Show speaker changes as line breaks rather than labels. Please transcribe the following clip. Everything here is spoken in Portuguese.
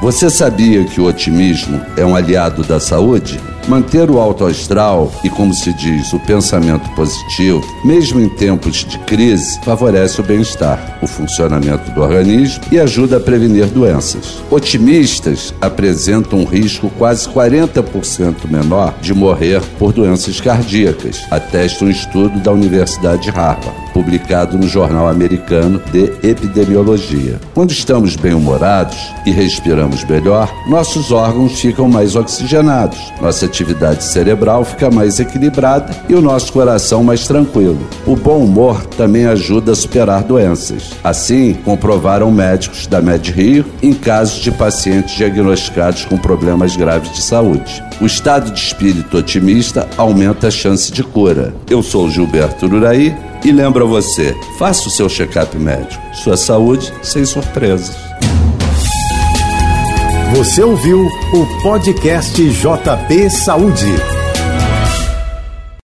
Você sabia que o otimismo é um aliado da saúde? Manter o alto astral e, como se diz, o pensamento positivo, mesmo em tempos de crise, favorece o bem-estar, o funcionamento do organismo e ajuda a prevenir doenças. Otimistas apresentam um risco quase 40% menor de morrer por doenças cardíacas, atesta um estudo da Universidade de Harvard, publicado no Jornal Americano de Epidemiologia. Quando estamos bem-humorados e respiramos melhor, nossos órgãos ficam mais oxigenados, nossa atividade cerebral fica mais equilibrada e o nosso coração mais tranquilo. O bom humor também ajuda a superar doenças. Assim, comprovaram médicos da Med Rio em casos de pacientes diagnosticados com problemas graves de saúde. O estado de espírito otimista aumenta a chance de cura. Eu sou Gilberto Uraí e lembro a você: faça o seu check-up médico. Sua saúde sem surpresas.
Você ouviu o podcast JB Saúde.